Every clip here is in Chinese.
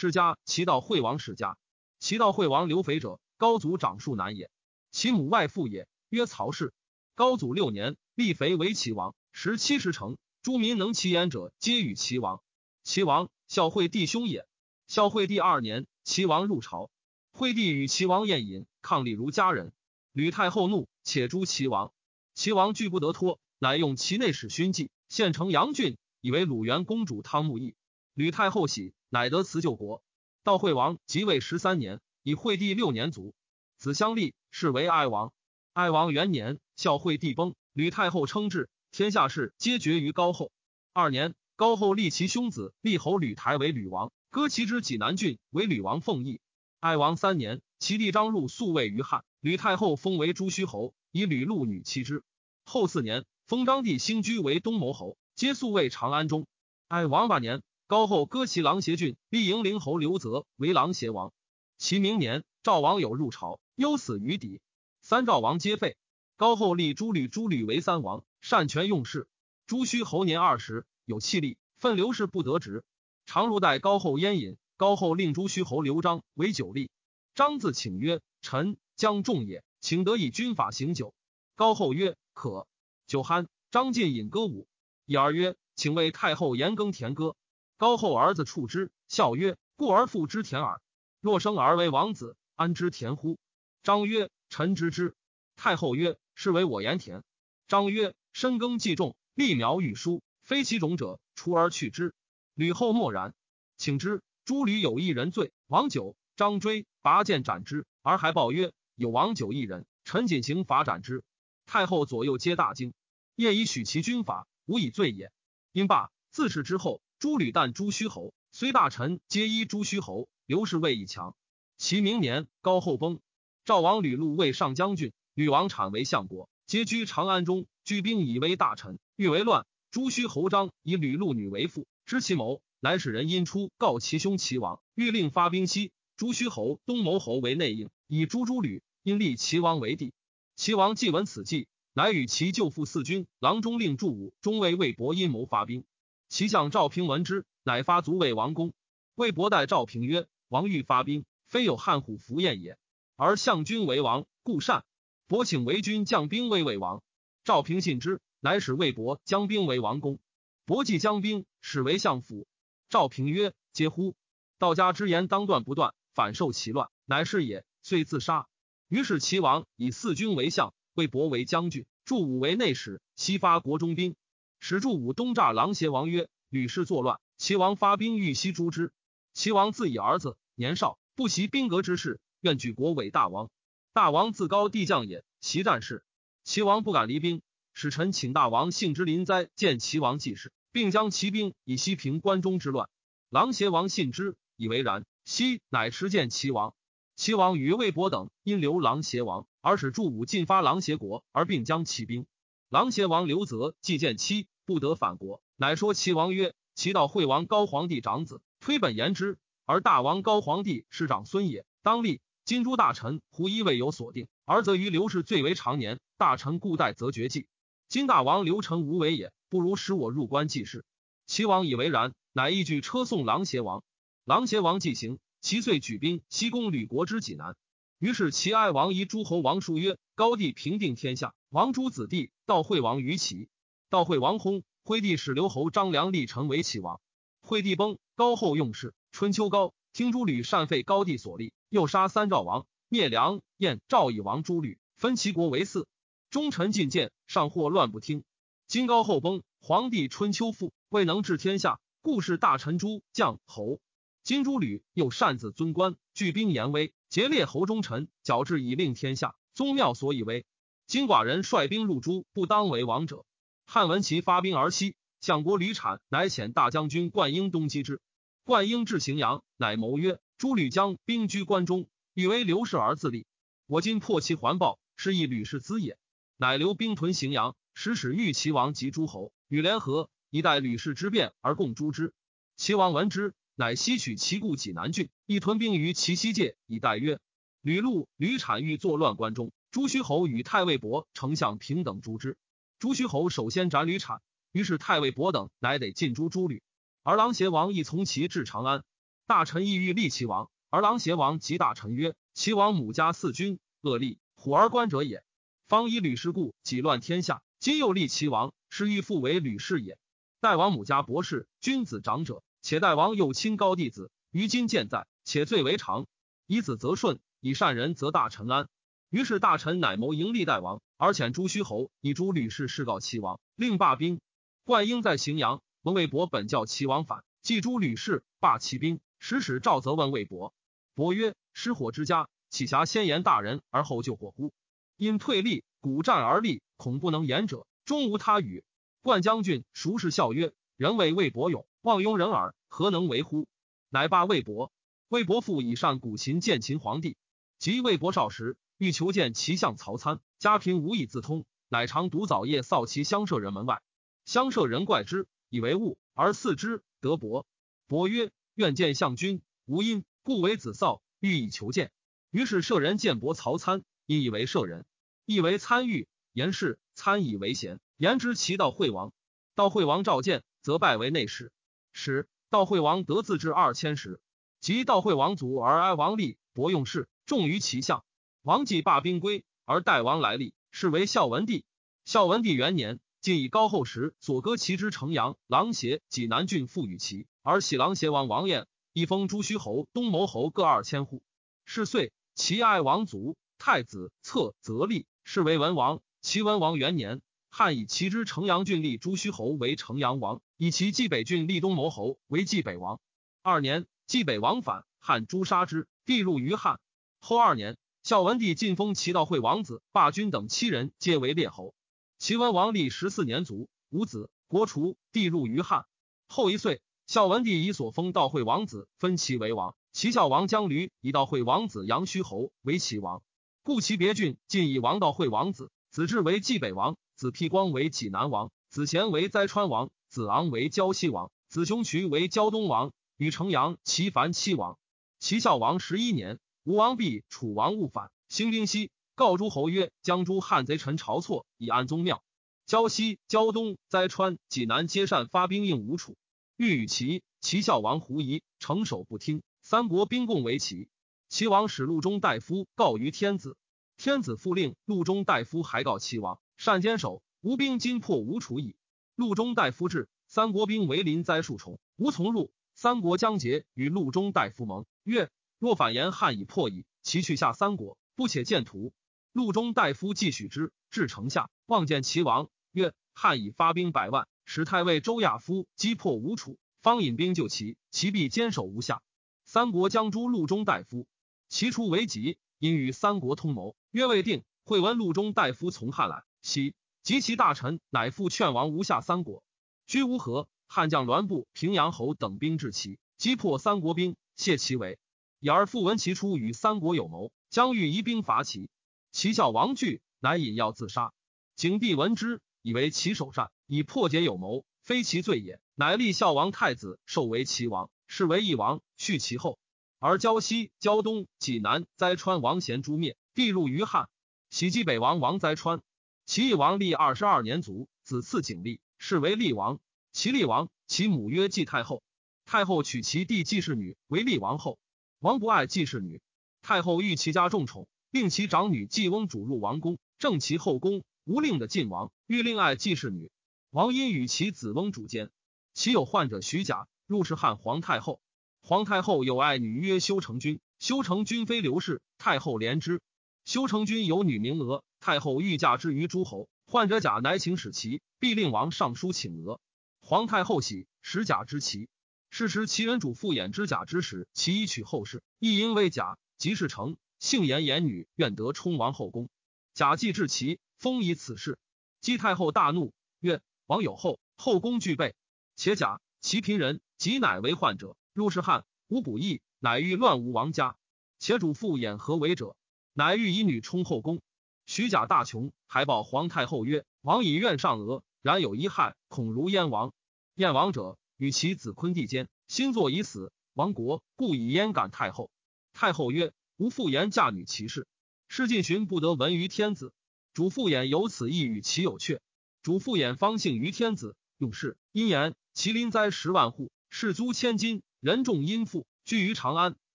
世家齐悼惠王世家。齐悼惠王刘肥者，高祖长庶男也。其母外父也，曰曹氏。高祖六年，立肥为齐王，时七十城，诸民能其言者，皆与齐王。齐王孝惠弟兄也。孝惠第二年，齐王入朝，惠帝与齐王宴饮，伉俪如家人。吕太后怒，且诛齐王。齐王拒不得脱，乃用其内史勋记，献城阳郡，以为鲁元公主汤沐邑。吕太后喜，乃得辞救国。悼惠王即位十三年，以惠帝六年卒。子相立，是为哀王。哀王元年，孝惠帝崩，吕太后称制，天下事皆决于高后。二年，高后立其兄子立侯吕台为吕王，割其之济南郡为吕王奉邑。哀王三年，其弟张入宿卫于汉，吕太后封为朱虚侯，以吕禄女妻之。后四年，封张帝兴居为东牟侯，皆宿卫长安中。哀王八年。高后割其郎邪郡，立迎陵侯刘泽为郎邪王。其明年，赵王有入朝，忧死于底。三赵王皆废。高后立朱吕，朱吕为三王，擅权用事。朱虚侯年二十，有气力，奋刘氏不得职，常如待高后烟饮。高后令朱虚侯刘璋为酒吏。张自请曰：“臣将众也，请得以军法行酒。”高后曰：“可。”酒酣，张进饮歌舞。一儿曰：“请为太后言耕田歌。”高后儿子处之，笑曰：“故而复之田耳。若生而为王子，安知田乎？”张曰：“臣知之。”太后曰：“是为我言田。”张曰：“深耕既种，立苗欲疏，非其种者，除而去之。”吕后默然，请之。诸吕有一人罪，王九。张追拔剑斩之，而还报曰：“有王九一人，臣谨行法斩之。”太后左右皆大惊，夜以许其军法，无以罪也。因罢，自是之后。诸吕旦朱虚侯，虽大臣皆依朱虚侯。刘氏位以强。其明年，高后崩。赵王吕禄为上将军，吕王产为相国，皆居长安中，居兵以为大臣。欲为乱，朱虚侯张以吕禄女为妇，知其谋，乃使人因出告其兄齐王，欲令发兵西。朱虚侯东牟侯为内应，以诛诸吕，因立齐王为帝。齐王既闻此计，乃与其舅父四军郎中令祝武中尉魏博阴谋发兵。其相赵平闻之，乃发卒为王公。魏博代赵平曰：“王欲发兵，非有汉虎伏燕也，而相君为王，故善。伯请为君将兵为魏王。”赵平信之，乃使魏博将兵为王公。伯既将兵，使为相府。赵平曰：“嗟乎！道家之言当断不断，反受其乱，乃是也。”遂自杀。于是齐王以四军为相，魏博为将军，祝武为内史，西发国中兵。使助武东诈狼邪王曰：“吕氏作乱，齐王发兵欲西诛之。齐王自以儿子年少，不习兵革之事，愿举国为大王。大王自高帝将也，习战事。齐王不敢离兵，使臣请大王幸之临灾，见齐王济事，并将齐兵以西平关中之乱。狼邪王信之，以为然。西乃持见齐王。齐王与魏博等因留狼邪王，而使祝武进发狼邪国，而并将骑兵。狼邪王刘泽既见妻。不得反国，乃说齐王曰：“齐道惠王高皇帝长子，推本言之，而大王高皇帝是长孙也，当立。今诸大臣胡一未有所定，而则于刘氏最为长年，大臣故待则绝迹。今大王刘成无为也，不如使我入关济事。”齐王以为然，乃一举车送狼邪王。狼邪王既行，齐遂举兵西攻吕国之济南。于是齐哀王夷诸侯王叔曰：“高帝平定天下，王诸子弟，悼惠王于齐。”悼惠王薨，惠帝使刘侯张良立成为齐王。惠帝崩，高后用事。春秋高听诸吕善废高帝所立，又杀三赵王，灭梁、燕、赵以王诸吕，分齐国为四。忠臣进谏，上或乱不听。今高后崩，皇帝春秋复，未能治天下，故是大臣诸将侯。今诸吕又擅自尊官，聚兵严威，劫列侯忠臣，矫治以令天下。宗庙所以为。今寡人率兵入诸，不当为王者。汉闻其发兵而西，相国吕产乃遣大将军灌婴东击之。灌婴至荥阳，乃谋曰：“诸吕将兵居关中，欲为刘氏而自立。我今破其环抱，是以吕氏资也。”乃留兵屯荥阳，使使欲齐王及诸侯与联合，以待吕氏之变而共诛之。齐王闻之，乃西取齐故济南郡，亦屯兵于齐西界，以待曰：“吕禄、吕产欲作乱关中，朱虚侯与太尉伯丞相平等诛之。”朱虚侯首先斩吕产，于是太尉伯等乃得尽诛诸吕，而狼邪王亦从其至长安。大臣意欲立齐王，而郎邪王及大臣曰：“齐王母家四君，恶立虎而官者也。方以吕氏故，己乱天下。今又立齐王，是欲复为吕氏也。代王母家博士，君子长者，且代王又亲高弟子，于今健在，且最为长。以子则顺，以善人则大臣安。于是大臣乃谋迎立代王，而遣朱虚侯以诸吕氏事告齐王，令罢兵。冠英在荥阳，闻魏博本教齐王反，祭诸吕氏，罢齐兵。使使赵则问魏博，伯曰：“失火之家，岂暇先言大人而后救火乎？因退立，鼓战而立，恐不能言者，终无他语。”冠将军孰是笑曰：“人谓魏博勇，望庸人耳，何能为乎？”乃罢魏博。魏博父以上古琴见秦皇帝。及魏博少时，欲求见其相曹参，家贫无以自通，乃常独早夜扫其乡舍人门外。乡舍人怪之，以为物，而似之。得伯，伯曰。愿见相君，无因，故为子扫，欲以求见。于是舍人见伯曹参，亦以为舍人，亦为参与。言事参以为贤，言之其道惠王。道惠王召见，则拜为内史。使道惠王得自治二千石。及道惠王卒而哀王立，伯用事，重于其相。王继罢兵归，而代王来立，是为孝文帝。孝文帝元年。晋以高后时所割其之城阳、狼邪、济南郡赋予其，而喜狼邪王王晏，一封朱虚侯、东牟侯各二千户。是岁，齐爱王族，太子策则立，是为文王。齐文王元年，汉以其之城阳郡立朱虚侯为城阳王，以其冀北郡立东牟侯为冀北王。二年，冀北王反，汉诛杀之，地入于汉。后二年，孝文帝晋封齐悼惠王子霸君等七人，皆为列侯。齐文王历十四年卒，无子，国除，帝入于汉。后一岁，孝文帝以所封道惠王子分齐为王。齐孝王将驴以道惠王子杨虚侯为齐王，故其别郡尽以王道惠王子。子至为冀北王，子辟光为济南王，子贤为灾川王，子昂为胶西王，子雄渠为胶东王，与城阳、齐樊七王。齐孝王十一年，吴王毕，楚王勿反，兴兵西。告诸侯曰：“将诸汉贼臣晁错，以安宗庙。胶西、胶东、灾川、济南皆善发兵应吴楚。欲与齐。齐孝王狐疑，城守不听。三国兵共为齐。齐王使陆中大夫告于天子。天子复令陆中大夫还告齐王，善坚守，吴兵今破吴楚矣。陆中大夫至，三国兵围临灾数重，无从入。三国将结，与陆中大夫盟，曰：若反言汉已破矣，齐去下三国，不且见图。陆中大夫继许之，至城下，望见齐王，曰：“汉已发兵百万，使太尉周亚夫击破吴楚，方引兵救齐，齐必坚守无下。”三国将诛陆中大夫，齐出为急，因与三国通谋，约未定。会闻陆中大夫从汉来，喜，及其大臣，乃复劝王无下三国。居无河，汉将栾布、平阳侯等兵至齐，击破三国兵，谢其为。以而复闻其出与三国有谋，将欲移兵伐齐。齐孝王惧，乃引药自杀。景帝闻之，以为其首善，以破解有谋，非其罪也。乃立孝王太子，授为齐王，是为义王，续其后。而胶西、胶东、济南、灾川王贤诛灭，地入于汉。喜击北王王灾川。齐义王立二十二年卒，子赐景立，是为厉王。齐厉王，其母曰季太后。太后娶其弟季氏女为厉王后。王不爱季氏女，太后欲其家重宠。令其长女季翁主入王宫，正其后宫。无令的晋王欲令爱季氏女，王因与其子翁主奸。其有患者徐甲入是汉皇太后，皇太后有爱女曰修成君，修成君非刘氏，太后怜之。修成君有女名娥，太后欲嫁之于诸侯。患者甲乃请使其，必令王上书请娥。皇太后喜，使甲之其。是时齐人主复衍之甲之时，其以取后事，亦因为甲，即是成。姓言言女，愿得充王后宫。甲既至齐，封以此事。姬太后大怒，曰：“王有后，后宫具备。且甲其贫人，即乃为患者。入是汉，无补益，乃欲乱吴王家。且主父衍何为者？乃欲以女充后宫。徐甲大穷，还报皇太后曰：王以愿上娥，然有一害，恐如燕王。燕王者，与其子昆弟间，新作已死，亡国，故以燕感太后。太后曰。”吾复言嫁女其事，施进寻不得闻于天子。主父偃有此意与其有却。主父偃方幸于天子，用事因言：麒麟灾十万户，士租千金，人众殷富，居于长安。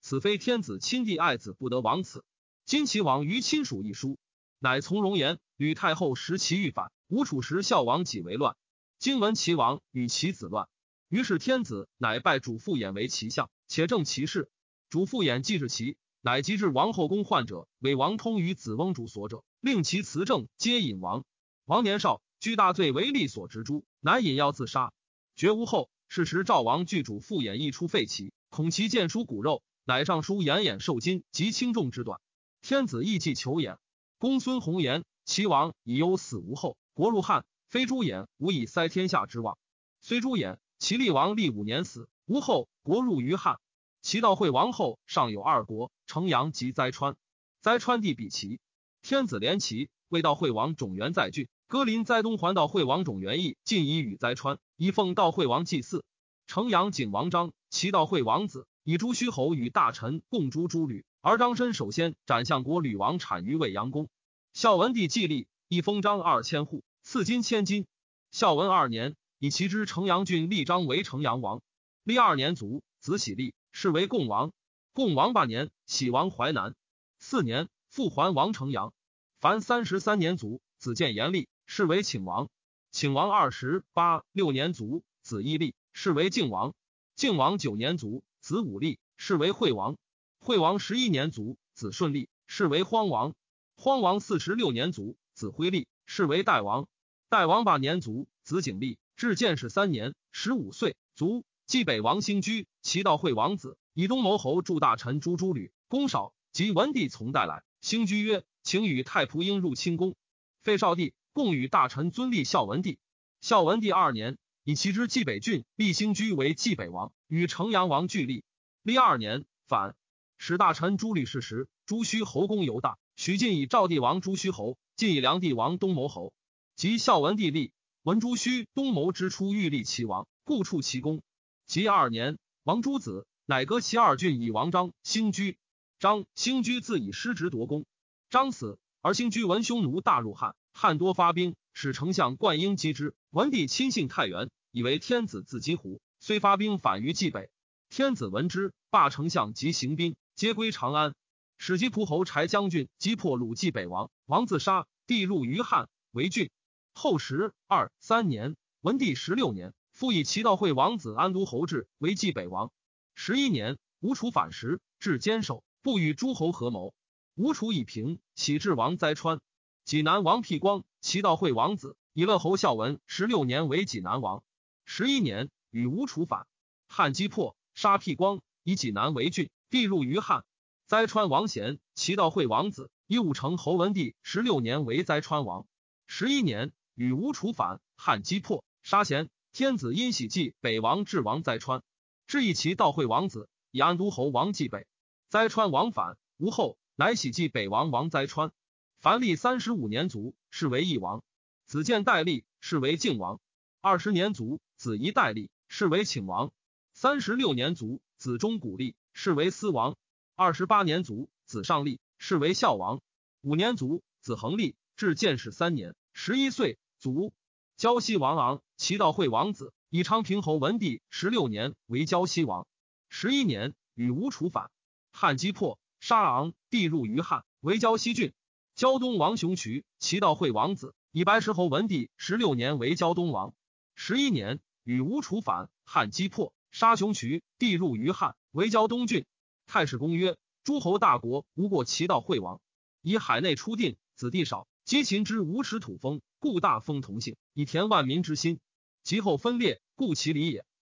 此非天子亲弟爱子，不得亡此。今其王于亲属一书，乃从容言。吕太后时其欲反，吴楚时孝王己为乱。今闻齐王与其子乱，于是天子乃拜主父偃为其相，且正其事。主父偃既至齐，乃及至王后宫患者，为王通于子翁主所者，令其辞政，皆引王。王年少，居大罪为利所执诛，乃引药自杀，绝无后。是时赵王惧主父偃一出废齐，恐其见书骨肉。乃上书延衍受金及轻重之短，天子亦计求偃。公孙弘言：齐王以忧死无后，国入汉，非朱衍无以塞天下之望。虽朱衍，齐厉王历五年死吴后，国入于汉。齐悼惠王后尚有二国，城阳及灾川。灾川地比齐，天子连齐，为悼惠王种元在郡。歌林灾东还悼惠王种元义，尽以与灾川，以奉悼惠王祭祀。城阳景王章，齐悼惠王子。以朱虚侯与大臣共诛诸吕，而张申首先斩相国吕王产于未阳宫。孝文帝既立，一封章二千户，赐金千金。孝文二年，以其之城阳郡立章为城阳王。历二年卒，子喜立，是为共王。共王八年，喜王淮南。四年，复还王城阳。凡三十三年卒，子建言立，是为请王。请王二十八六年卒，子义立，是为靖王。靖王九年卒。子武立，是为惠王。惠王十一年卒，子顺立，是为荒王。荒王四十六年卒，子辉立，是为代王。代王八年卒，子景立，至建始三年，十五岁卒。继北王兴居，齐悼惠王子，以东谋侯助大臣诛诸吕，公少及文帝从代来。兴居曰：“请与太仆应入清宫。”废少帝，共与大臣尊立孝文帝。孝文帝二年。以其之冀北郡，立兴居为冀北王，与城阳王俱立。立二年，反使大臣朱吕事时，朱虚侯公犹大。许晋以赵帝王朱虚侯，晋以梁帝王东谋侯。及孝文帝立，闻朱虚东谋之初，欲立齐王，故处其功。及二年，王朱子，乃割其二郡，以王章兴居。张兴居自以失职夺功，张死，而兴居闻匈奴大入汉，汉多发兵。使丞相灌婴击之，文帝亲信太原，以为天子自击胡，虽发兵反于冀北。天子闻之，罢丞相及行兵，皆归长安。使吉仆侯柴将军击破鲁冀北王，王自杀，帝入于汉为郡。后十二三年，文帝十六年，复以齐悼惠王子安都侯志为冀北王。十一年，吴楚反时，至坚守，不与诸侯合谋。吴楚以平，起至王灾川。济南王辟光，齐悼惠王子，以乐侯孝文十六年为济南王。十一年，与吴楚反，汉击破，杀辟光，以济南为郡，必入于汉。灾川王贤，齐悼惠王子，以武成侯文帝十六年为灾川王。十一年，与吴楚反，汉击破，杀贤。天子因喜祭北王至王灾川，至以其道。会王子，以安都侯王继北。灾川王反，吴后，乃喜祭北王王灾川。凡历三十五年卒，是为义王。子建代立，是为靖王。二十年卒，子仪代立，是为请王。三十六年卒，子忠古立，是为司王。二十八年卒，子上立，是为孝王。五年卒，子恒立，至建始三年，十一岁卒。胶西王昂，齐悼惠王子，以昌平侯文帝十六年为胶西王。十一年，与吴楚反，汉击破，杀昂，帝入于汉，为胶西郡。胶东王雄渠，齐悼惠王子，以白石侯文帝十六年为胶东王。十一年，与吴楚反，汉击破，杀雄渠，帝入于汉，为胶东郡。太史公曰：诸侯大国，无过齐悼惠王。以海内初定，子弟少，皆秦之无耻土风，故大封同姓，以填万民之心。其后分裂，故其理也。